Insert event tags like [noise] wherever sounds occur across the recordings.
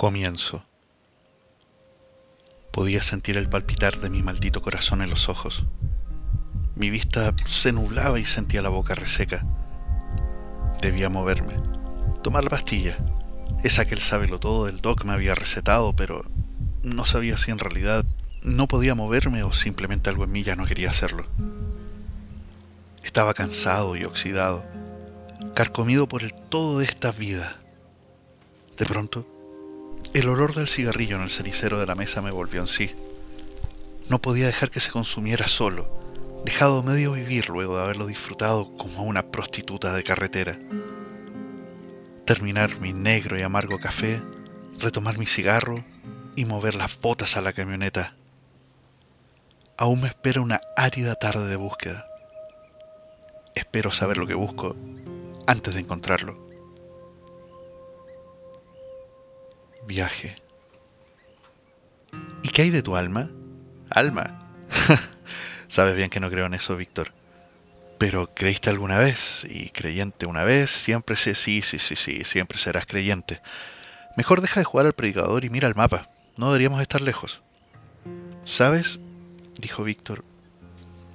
Comienzo. Podía sentir el palpitar de mi maldito corazón en los ojos. Mi vista se nublaba y sentía la boca reseca. Debía moverme, tomar la pastilla, esa que el sábelo todo del doc me había recetado, pero no sabía si en realidad no podía moverme o simplemente algo en mí ya no quería hacerlo. Estaba cansado y oxidado, carcomido por el todo de esta vida. De pronto, el olor del cigarrillo en el cenicero de la mesa me volvió en sí. No podía dejar que se consumiera solo, dejado medio vivir luego de haberlo disfrutado como una prostituta de carretera. Terminar mi negro y amargo café, retomar mi cigarro y mover las botas a la camioneta. Aún me espera una árida tarde de búsqueda. Espero saber lo que busco antes de encontrarlo. Viaje. ¿Y qué hay de tu alma? Alma. [laughs] Sabes bien que no creo en eso, Víctor. Pero creíste alguna vez, y creyente una vez, siempre sé, sí, sí, sí, sí, siempre serás creyente. Mejor deja de jugar al predicador y mira el mapa. No deberíamos estar lejos. ¿Sabes? dijo Víctor.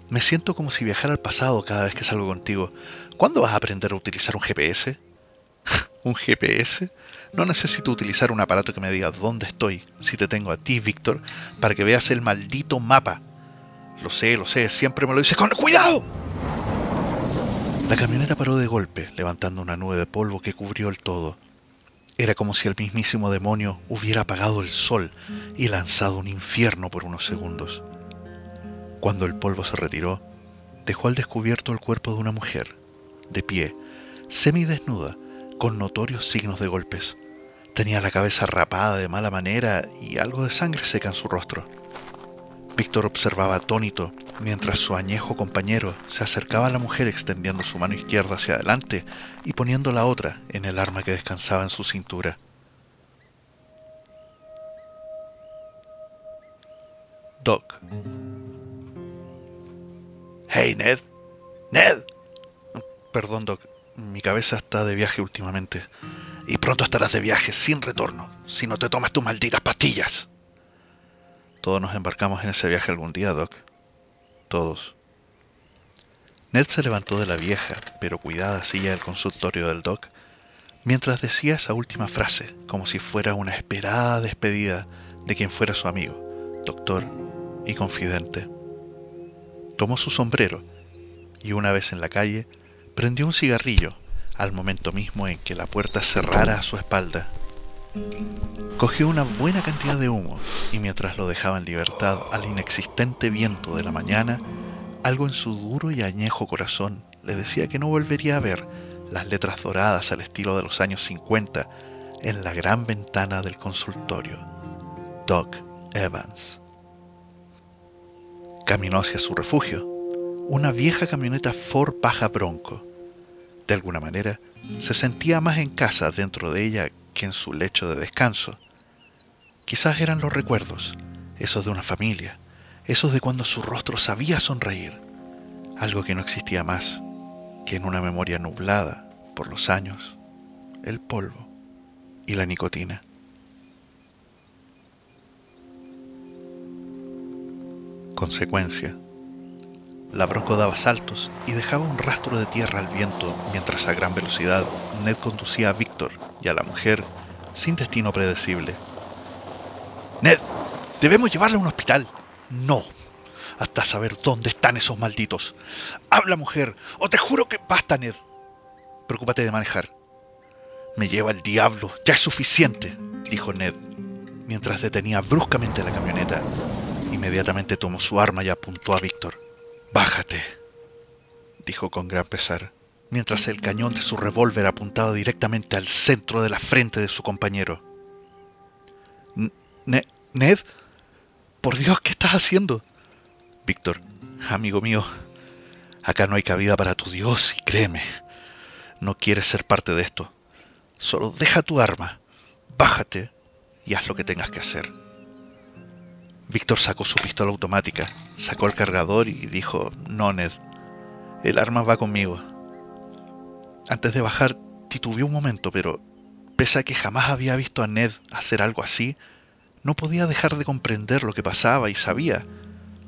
Me siento como si viajara al pasado cada vez que salgo contigo. ¿Cuándo vas a aprender a utilizar un GPS? [laughs] ¿Un GPS? No necesito utilizar un aparato que me diga dónde estoy, si te tengo a ti, Víctor, para que veas el maldito mapa. Lo sé, lo sé, siempre me lo dices con cuidado. La camioneta paró de golpe, levantando una nube de polvo que cubrió el todo. Era como si el mismísimo demonio hubiera apagado el sol y lanzado un infierno por unos segundos. Cuando el polvo se retiró, dejó al descubierto el cuerpo de una mujer, de pie, semidesnuda, con notorios signos de golpes. Tenía la cabeza rapada de mala manera y algo de sangre seca en su rostro. Víctor observaba atónito mientras su añejo compañero se acercaba a la mujer extendiendo su mano izquierda hacia adelante y poniendo la otra en el arma que descansaba en su cintura. Doc. Hey, Ned. Ned. Perdón, Doc. Mi cabeza está de viaje últimamente y pronto estarás de viaje sin retorno si no te tomas tus malditas pastillas. Todos nos embarcamos en ese viaje algún día, Doc. Todos. Ned se levantó de la vieja, pero cuidada silla del consultorio del Doc, mientras decía esa última frase, como si fuera una esperada despedida de quien fuera su amigo, doctor y confidente. Tomó su sombrero y una vez en la calle, prendió un cigarrillo al momento mismo en que la puerta cerrara a su espalda. Cogió una buena cantidad de humo y mientras lo dejaba en libertad al inexistente viento de la mañana, algo en su duro y añejo corazón le decía que no volvería a ver las letras doradas al estilo de los años 50 en la gran ventana del consultorio. Doc Evans. Caminó hacia su refugio, una vieja camioneta Ford Paja Bronco de alguna manera, se sentía más en casa dentro de ella que en su lecho de descanso. Quizás eran los recuerdos, esos de una familia, esos de cuando su rostro sabía sonreír, algo que no existía más que en una memoria nublada por los años, el polvo y la nicotina. Consecuencia. La bronco daba saltos y dejaba un rastro de tierra al viento mientras a gran velocidad Ned conducía a Víctor y a la mujer sin destino predecible. Ned, debemos llevarla a un hospital. No, hasta saber dónde están esos malditos. Habla, mujer, o te juro que basta, Ned. Preocúpate de manejar. Me lleva el diablo, ya es suficiente, dijo Ned, mientras detenía bruscamente la camioneta. Inmediatamente tomó su arma y apuntó a Víctor. Bájate, dijo con gran pesar, mientras el cañón de su revólver apuntaba directamente al centro de la frente de su compañero. Ned, por Dios, ¿qué estás haciendo? Víctor, amigo mío, acá no hay cabida para tu Dios y créeme, no quieres ser parte de esto. Solo deja tu arma, bájate y haz lo que tengas que hacer. Víctor sacó su pistola automática, sacó el cargador y dijo, no, Ned, el arma va conmigo. Antes de bajar, titubeó un momento, pero Pese a que jamás había visto a Ned hacer algo así, no podía dejar de comprender lo que pasaba y sabía,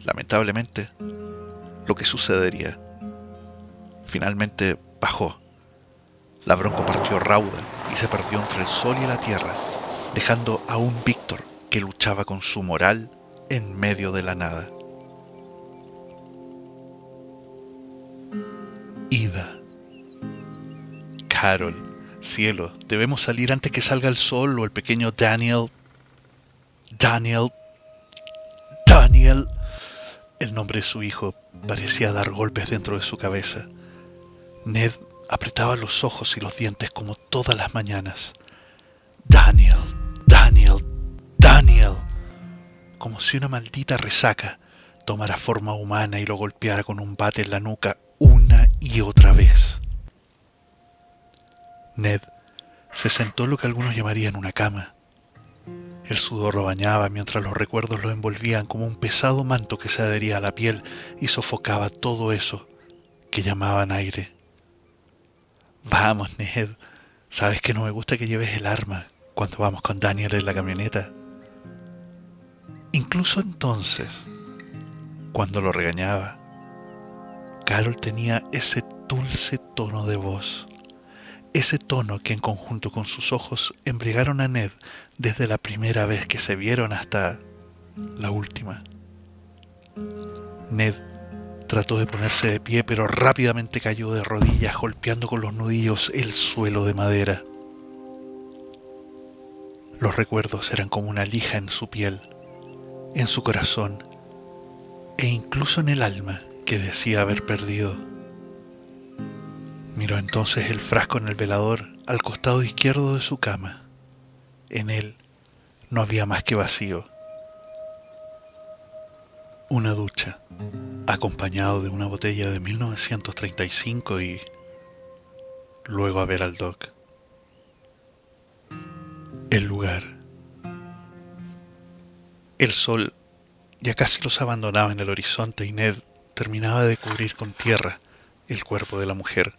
lamentablemente, lo que sucedería. Finalmente bajó. La bronco partió rauda y se perdió entre el sol y la tierra, dejando a un Víctor que luchaba con su moral en medio de la nada. Ida. Carol. Cielo, debemos salir antes que salga el sol o el pequeño Daniel. Daniel. Daniel. El nombre de su hijo parecía dar golpes dentro de su cabeza. Ned apretaba los ojos y los dientes como todas las mañanas. Como si una maldita resaca tomara forma humana y lo golpeara con un bate en la nuca una y otra vez. Ned se sentó en lo que algunos llamarían una cama. El sudor lo bañaba mientras los recuerdos lo envolvían como un pesado manto que se adhería a la piel y sofocaba todo eso que llamaban aire. Vamos, Ned, sabes que no me gusta que lleves el arma cuando vamos con Daniel en la camioneta. Incluso entonces, cuando lo regañaba, Carol tenía ese dulce tono de voz, ese tono que en conjunto con sus ojos embriagaron a Ned desde la primera vez que se vieron hasta la última. Ned trató de ponerse de pie, pero rápidamente cayó de rodillas, golpeando con los nudillos el suelo de madera. Los recuerdos eran como una lija en su piel, en su corazón e incluso en el alma que decía haber perdido. Miró entonces el frasco en el velador al costado izquierdo de su cama. En él no había más que vacío. Una ducha, acompañado de una botella de 1935 y luego a ver al doc. El lugar. El sol ya casi los abandonaba en el horizonte y Ned terminaba de cubrir con tierra el cuerpo de la mujer.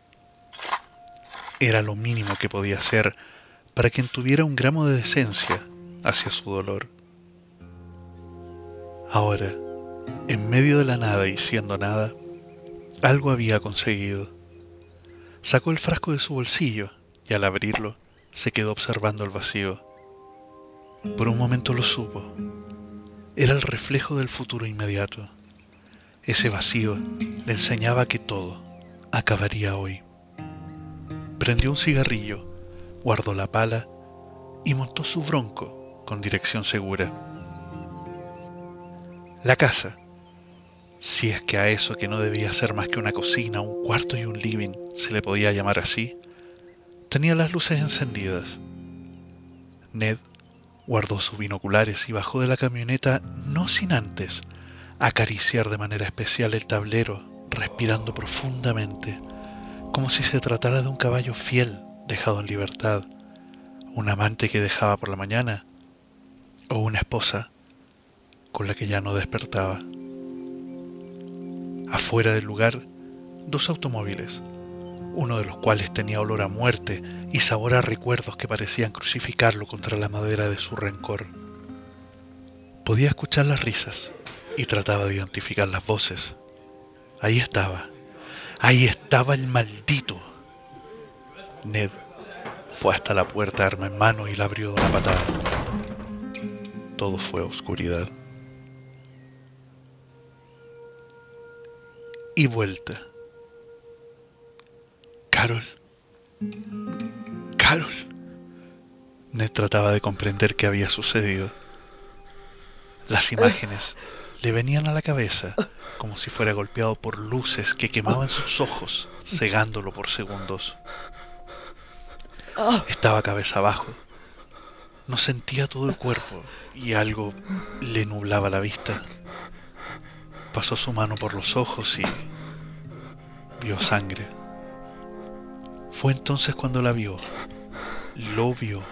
Era lo mínimo que podía hacer para quien tuviera un gramo de decencia hacia su dolor. Ahora, en medio de la nada y siendo nada, algo había conseguido. Sacó el frasco de su bolsillo y al abrirlo se quedó observando el vacío. Por un momento lo supo. Era el reflejo del futuro inmediato. Ese vacío le enseñaba que todo acabaría hoy. Prendió un cigarrillo, guardó la pala y montó su bronco con dirección segura. La casa, si es que a eso que no debía ser más que una cocina, un cuarto y un living se le podía llamar así, tenía las luces encendidas. Ned guardó sus binoculares y bajó de la camioneta no sin antes acariciar de manera especial el tablero, respirando profundamente, como si se tratara de un caballo fiel dejado en libertad, un amante que dejaba por la mañana o una esposa con la que ya no despertaba. Afuera del lugar, dos automóviles, uno de los cuales tenía olor a muerte y sabor a recuerdos que parecían crucificarlo contra la madera de su rencor. Podía escuchar las risas y trataba de identificar las voces. Ahí estaba, ahí estaba el maldito. Ned fue hasta la puerta arma en mano y la abrió de una patada. Todo fue oscuridad. Y vuelta. Carol. Carol. Ned trataba de comprender qué había sucedido. Las imágenes le venían a la cabeza como si fuera golpeado por luces que quemaban sus ojos, cegándolo por segundos. Estaba cabeza abajo. No sentía todo el cuerpo y algo le nublaba la vista. Pasó su mano por los ojos y vio sangre. Fue entonces cuando la vio. Lo vio.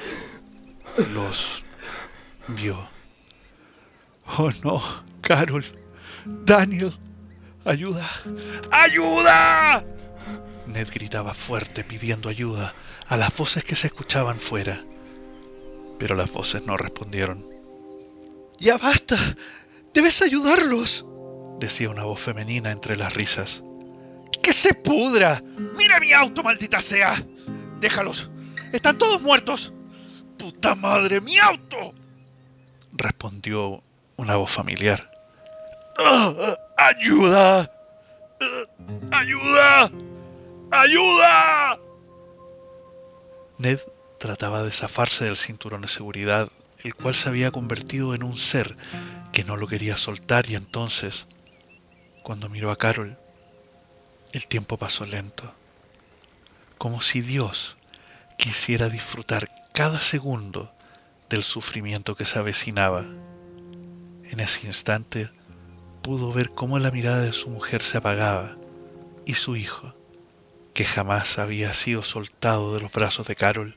Los vio. Oh no, Carol. Daniel. Ayuda. ¡Ayuda! Ned gritaba fuerte pidiendo ayuda a las voces que se escuchaban fuera, pero las voces no respondieron. ¡Ya basta! ¡Debes ayudarlos! decía una voz femenina entre las risas. ¡Que se pudra! ¡Mira mi auto, maldita sea! ¡Déjalos! ¡Están todos muertos! ¡Puta madre, mi auto! respondió una voz familiar. ¡Ayuda! ¡Ayuda! ¡Ayuda! Ned trataba de zafarse del cinturón de seguridad, el cual se había convertido en un ser que no lo quería soltar y entonces, cuando miró a Carol, el tiempo pasó lento, como si Dios quisiera disfrutar cada segundo del sufrimiento que se avecinaba. En ese instante pudo ver cómo la mirada de su mujer se apagaba y su hijo, que jamás había sido soltado de los brazos de Carol,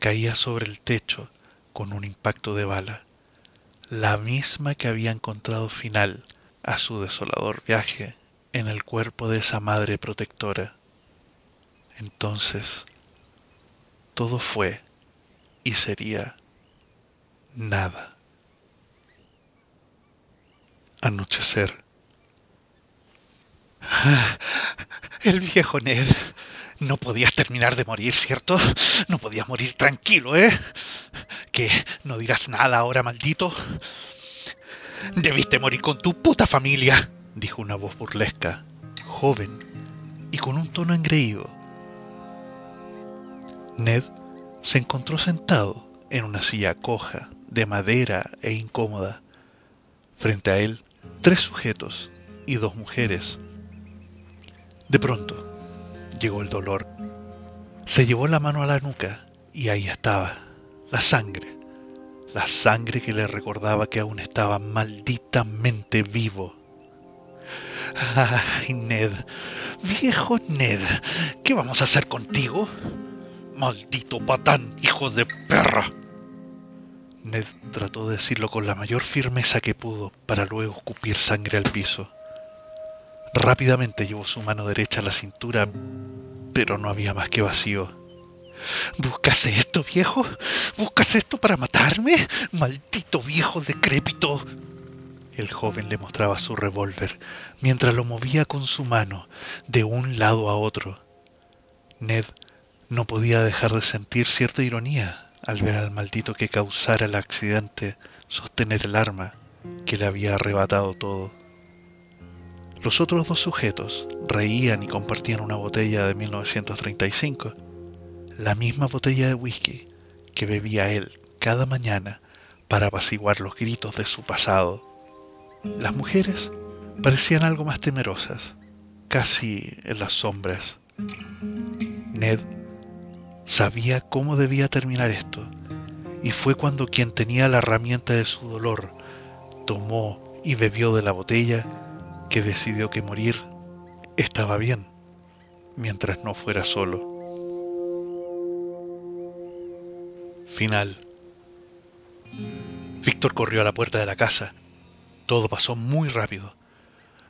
caía sobre el techo con un impacto de bala, la misma que había encontrado final a su desolador viaje en el cuerpo de esa madre protectora. Entonces, todo fue y sería nada. Anochecer. El viejo Ned. No podías terminar de morir, ¿cierto? No podías morir tranquilo, ¿eh? ¿Qué? ¿No dirás nada ahora, maldito? Debiste morir con tu puta familia, dijo una voz burlesca, joven y con un tono engreído. Ned se encontró sentado en una silla coja, de madera e incómoda. Frente a él, tres sujetos y dos mujeres. De pronto, llegó el dolor. Se llevó la mano a la nuca y ahí estaba, la sangre. La sangre que le recordaba que aún estaba malditamente vivo. Ay, Ned, viejo Ned, ¿qué vamos a hacer contigo? Maldito patán, hijo de perra. Ned trató de decirlo con la mayor firmeza que pudo para luego escupir sangre al piso. Rápidamente llevó su mano derecha a la cintura, pero no había más que vacío. ¿Buscas esto, viejo? ¿Buscas esto para matarme? Maldito viejo decrépito. El joven le mostraba su revólver mientras lo movía con su mano de un lado a otro. Ned no podía dejar de sentir cierta ironía al ver al maldito que causara el accidente sostener el arma que le había arrebatado todo. Los otros dos sujetos reían y compartían una botella de 1935, la misma botella de whisky que bebía él cada mañana para apaciguar los gritos de su pasado. Las mujeres parecían algo más temerosas, casi en las sombras. Ned sabía cómo debía terminar esto, y fue cuando quien tenía la herramienta de su dolor tomó y bebió de la botella que decidió que morir estaba bien, mientras no fuera solo. Final. Víctor corrió a la puerta de la casa. Todo pasó muy rápido.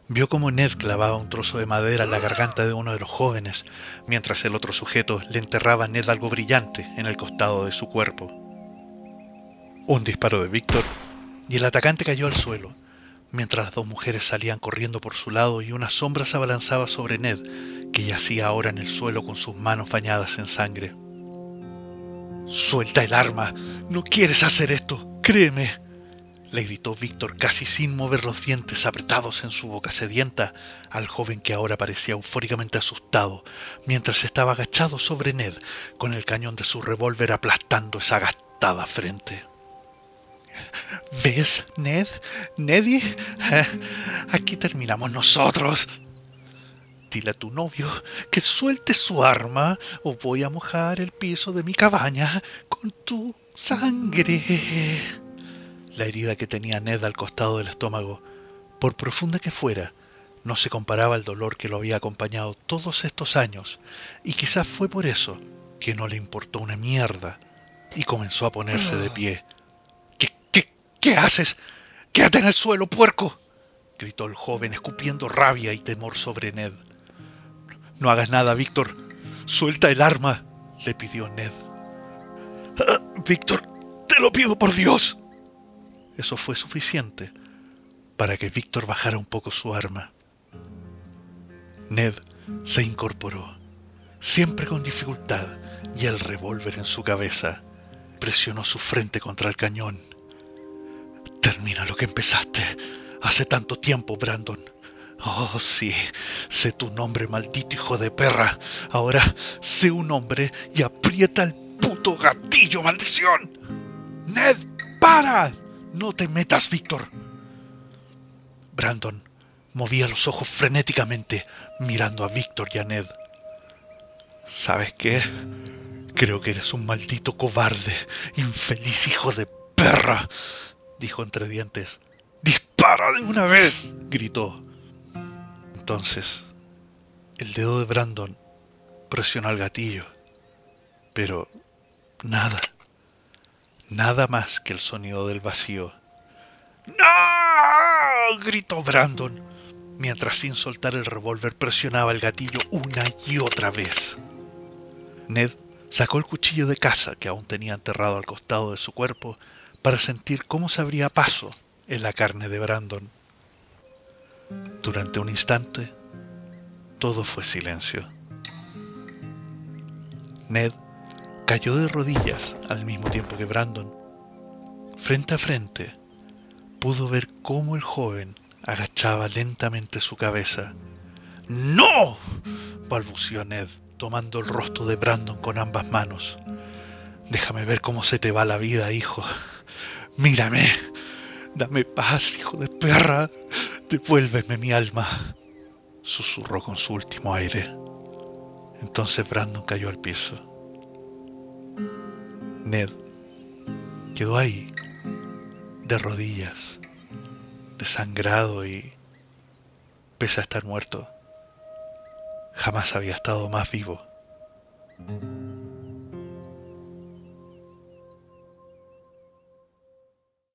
Vio como Ned clavaba un trozo de madera en la garganta de uno de los jóvenes, mientras el otro sujeto le enterraba a Ned algo brillante en el costado de su cuerpo. Un disparo de Víctor y el atacante cayó al suelo, mientras las dos mujeres salían corriendo por su lado y una sombra se abalanzaba sobre Ned, que yacía ahora en el suelo con sus manos bañadas en sangre. Suelta el arma. No quieres hacer esto. Créeme. Le gritó Víctor casi sin mover los dientes apretados en su boca sedienta al joven que ahora parecía eufóricamente asustado, mientras estaba agachado sobre Ned, con el cañón de su revólver aplastando esa gastada frente. ¿Ves, Ned? ¿Neddy? Eh, aquí terminamos nosotros. Dile a tu novio que suelte su arma o voy a mojar el piso de mi cabaña con tu sangre. La herida que tenía Ned al costado del estómago, por profunda que fuera, no se comparaba al dolor que lo había acompañado todos estos años, y quizás fue por eso que no le importó una mierda y comenzó a ponerse de pie. ¿Qué, qué, qué haces? ¡Quédate en el suelo, puerco! gritó el joven, escupiendo rabia y temor sobre Ned. No hagas nada, Víctor. Suelta el arma, le pidió Ned. Ah, Víctor, te lo pido por Dios. Eso fue suficiente para que Víctor bajara un poco su arma. Ned se incorporó, siempre con dificultad, y el revólver en su cabeza presionó su frente contra el cañón. Termina lo que empezaste hace tanto tiempo, Brandon. Oh, sí, sé tu nombre, maldito hijo de perra. Ahora sé un hombre y aprieta el puto gatillo, maldición. Ned, para. No te metas, Víctor. Brandon movía los ojos frenéticamente, mirando a Víctor y a Ned. ¿Sabes qué? Creo que eres un maldito cobarde, infeliz hijo de perra, dijo entre dientes. ¡Dispara de una vez! gritó. Entonces, el dedo de Brandon presionó el gatillo, pero nada, nada más que el sonido del vacío. ¡No! gritó Brandon, mientras sin soltar el revólver presionaba el gatillo una y otra vez. Ned sacó el cuchillo de caza que aún tenía enterrado al costado de su cuerpo para sentir cómo se abría paso en la carne de Brandon. Durante un instante, todo fue silencio. Ned cayó de rodillas al mismo tiempo que Brandon. Frente a frente, pudo ver cómo el joven agachaba lentamente su cabeza. ¡No! balbució Ned, tomando el rostro de Brandon con ambas manos. Déjame ver cómo se te va la vida, hijo. Mírame. Dame paz, hijo de perra. Devuélveme mi alma, susurró con su último aire. Entonces Brandon cayó al piso. Ned quedó ahí, de rodillas, desangrado y, pese a estar muerto, jamás había estado más vivo.